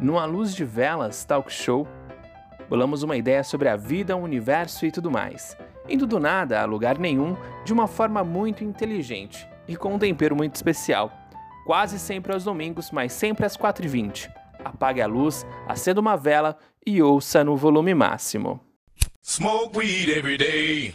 Numa luz de velas talk show, bolamos uma ideia sobre a vida, o universo e tudo mais, indo do nada a lugar nenhum de uma forma muito inteligente e com um tempero muito especial. Quase sempre aos domingos, mas sempre às 4h20. Apague a luz, acenda uma vela e ouça no volume máximo. Smoke weed every day.